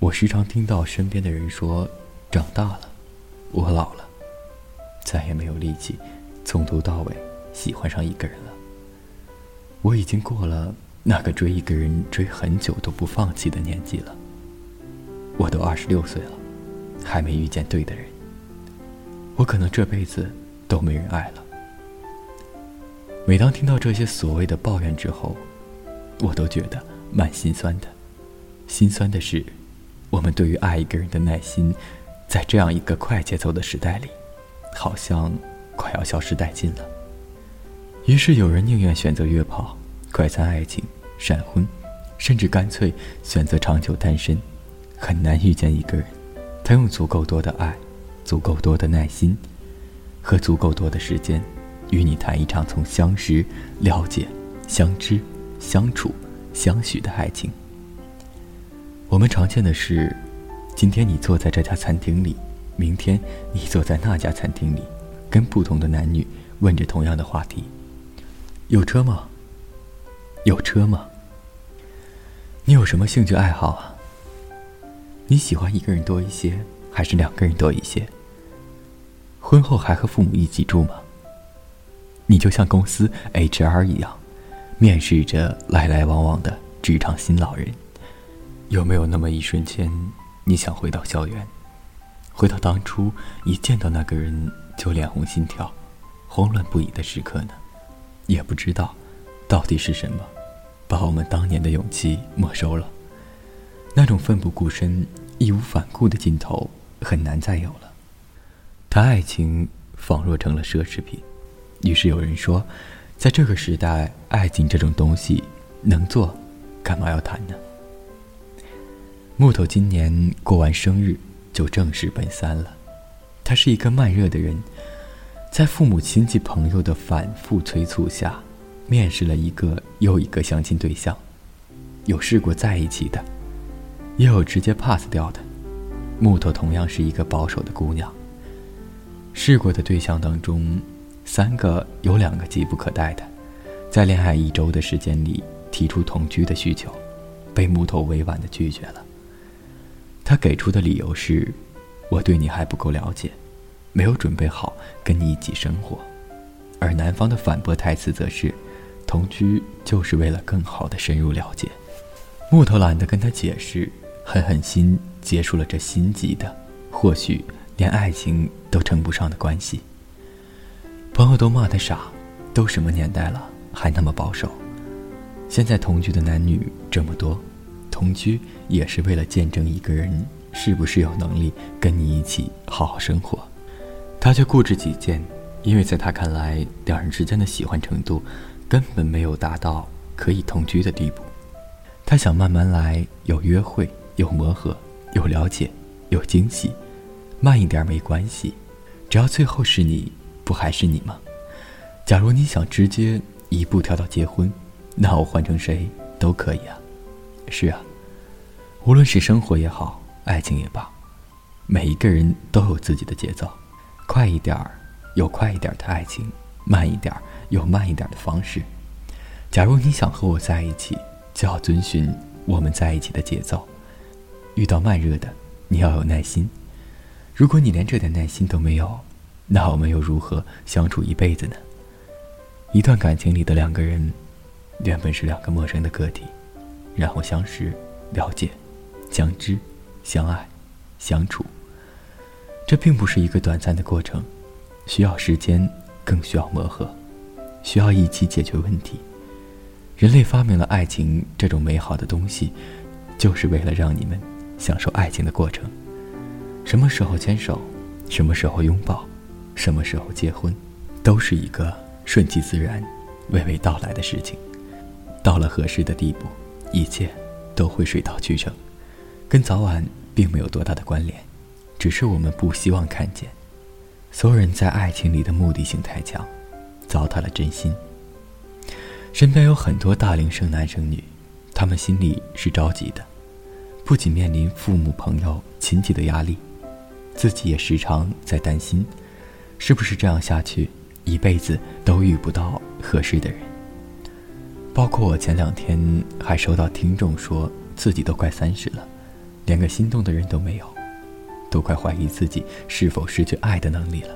我时常听到身边的人说：“长大了，我老了，再也没有力气从头到尾喜欢上一个人了。”我已经过了那个追一个人追很久都不放弃的年纪了。我都二十六岁了，还没遇见对的人。我可能这辈子都没人爱了。每当听到这些所谓的抱怨之后，我都觉得蛮心酸的。心酸的是，我们对于爱一个人的耐心，在这样一个快节奏的时代里，好像快要消失殆尽了。于是有人宁愿选择约炮、快餐爱情、闪婚，甚至干脆选择长久单身。很难遇见一个人，他用足够多的爱、足够多的耐心和足够多的时间，与你谈一场从相识、了解、相知、相处、相许的爱情。我们常见的是，今天你坐在这家餐厅里，明天你坐在那家餐厅里，跟不同的男女问着同样的话题。有车吗？有车吗？你有什么兴趣爱好啊？你喜欢一个人多一些，还是两个人多一些？婚后还和父母一起住吗？你就像公司 HR 一样，面试着来来往往的职场新老人，有没有那么一瞬间，你想回到校园，回到当初一见到那个人就脸红心跳、慌乱不已的时刻呢？也不知道，到底是什么，把我们当年的勇气没收了。那种奋不顾身、义无反顾的劲头，很难再有了。谈爱情仿若成了奢侈品，于是有人说，在这个时代，爱情这种东西能做，干嘛要谈呢？木头今年过完生日就正式奔三了，他是一个慢热的人。在父母亲戚朋友的反复催促下，面试了一个又一个相亲对象，有试过在一起的，也有直接 pass 掉的。木头同样是一个保守的姑娘。试过的对象当中，三个有两个急不可待的，在恋爱一周的时间里提出同居的需求，被木头委婉的拒绝了。他给出的理由是：“我对你还不够了解。”没有准备好跟你一起生活，而男方的反驳台词则是：“同居就是为了更好的深入了解。”木头懒得跟他解释，狠狠心结束了这心急的，或许连爱情都称不上的关系。朋友都骂他傻，都什么年代了还那么保守？现在同居的男女这么多，同居也是为了见证一个人是不是有能力跟你一起好好生活。他却固执己见，因为在他看来，两人之间的喜欢程度根本没有达到可以同居的地步。他想慢慢来，有约会，有磨合，有了解，有惊喜，慢一点没关系，只要最后是你，不还是你吗？假如你想直接一步跳到结婚，那我换成谁都可以啊。是啊，无论是生活也好，爱情也罢，每一个人都有自己的节奏。快一点儿，有快一点的爱情；慢一点儿，有慢一点的方式。假如你想和我在一起，就要遵循我们在一起的节奏。遇到慢热的，你要有耐心。如果你连这点耐心都没有，那我们又如何相处一辈子呢？一段感情里的两个人，原本是两个陌生的个体，然后相识、了解、相知、相爱、相处。这并不是一个短暂的过程，需要时间，更需要磨合，需要一起解决问题。人类发明了爱情这种美好的东西，就是为了让你们享受爱情的过程。什么时候牵手，什么时候拥抱，什么时候结婚，都是一个顺其自然、娓娓道来的事情。到了合适的地步，一切都会水到渠成，跟早晚并没有多大的关联。只是我们不希望看见，所有人在爱情里的目的性太强，糟蹋了真心。身边有很多大龄剩男生女，他们心里是着急的，不仅面临父母、朋友、亲戚的压力，自己也时常在担心，是不是这样下去，一辈子都遇不到合适的人。包括我前两天还收到听众说自己都快三十了。连个心动的人都没有，都快怀疑自己是否失去爱的能力了。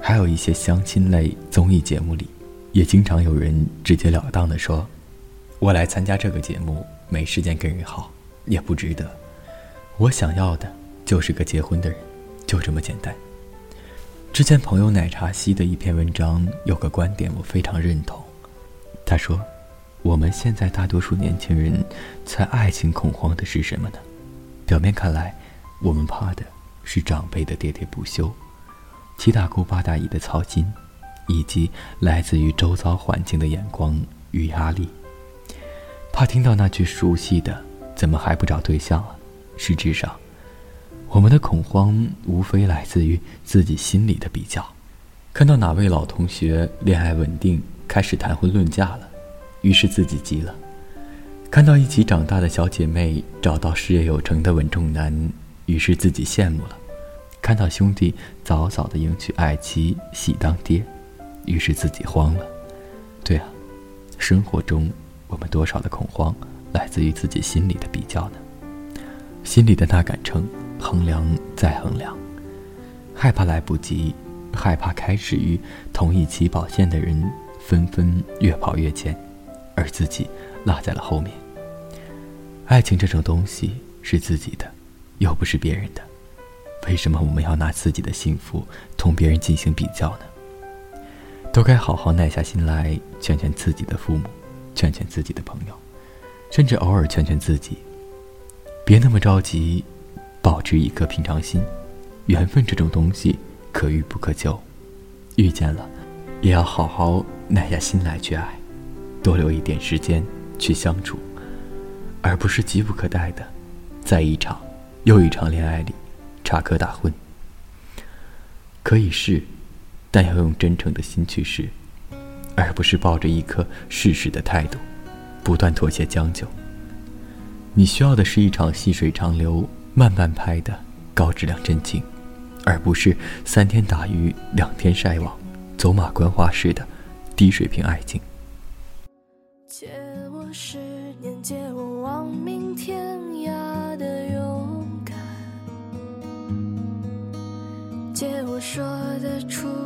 还有一些相亲类综艺节目里，也经常有人直截了当的说：“我来参加这个节目，没时间跟人好，也不值得。我想要的就是个结婚的人，就这么简单。”之前朋友奶茶西的一篇文章有个观点我非常认同，他说：“我们现在大多数年轻人在爱情恐慌的是什么呢？表面看来，我们怕的是长辈的喋喋不休。”七大姑八大姨的操心，以及来自于周遭环境的眼光与压力，怕听到那句熟悉的“怎么还不找对象啊”。实质上，我们的恐慌无非来自于自己心里的比较。看到哪位老同学恋爱稳定，开始谈婚论嫁了，于是自己急了；看到一起长大的小姐妹找到事业有成的稳重男，于是自己羡慕了。看到兄弟早早的迎娶爱妻喜当爹，于是自己慌了。对啊，生活中我们多少的恐慌来自于自己心里的比较呢？心里的那杆秤，衡量再衡量，害怕来不及，害怕开始于同一起跑线的人纷纷越跑越前，而自己落在了后面。爱情这种东西是自己的，又不是别人的。为什么我们要拿自己的幸福同别人进行比较呢？都该好好耐下心来，劝劝自己的父母，劝劝自己的朋友，甚至偶尔劝劝自己，别那么着急，保持一颗平常心。缘分这种东西可遇不可求，遇见了，也要好好耐下心来去爱，多留一点时间去相处，而不是急不可待的，在一场又一场恋爱里。插科打诨，可以试，但要用真诚的心去试，而不是抱着一颗试试的态度，不断妥协将就。你需要的是一场细水长流、慢慢拍的高质量真情，而不是三天打鱼两天晒网、走马观花式的低水平爱情。说得出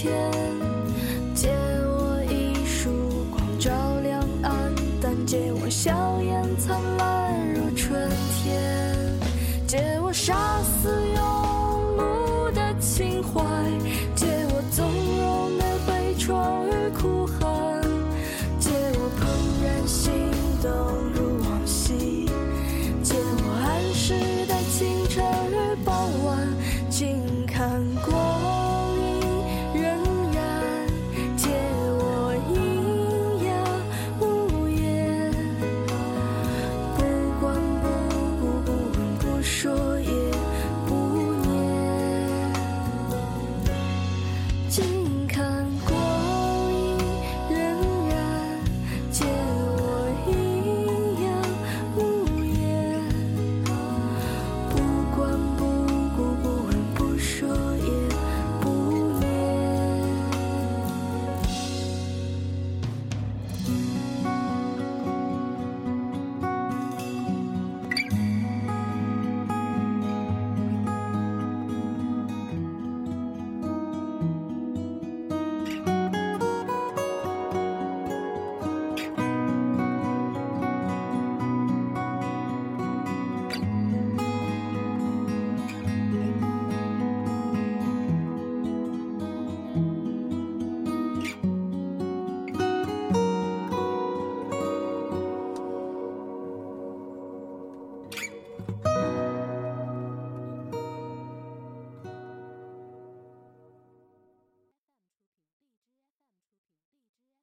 天，借我一束光照亮暗淡，借我笑颜灿烂。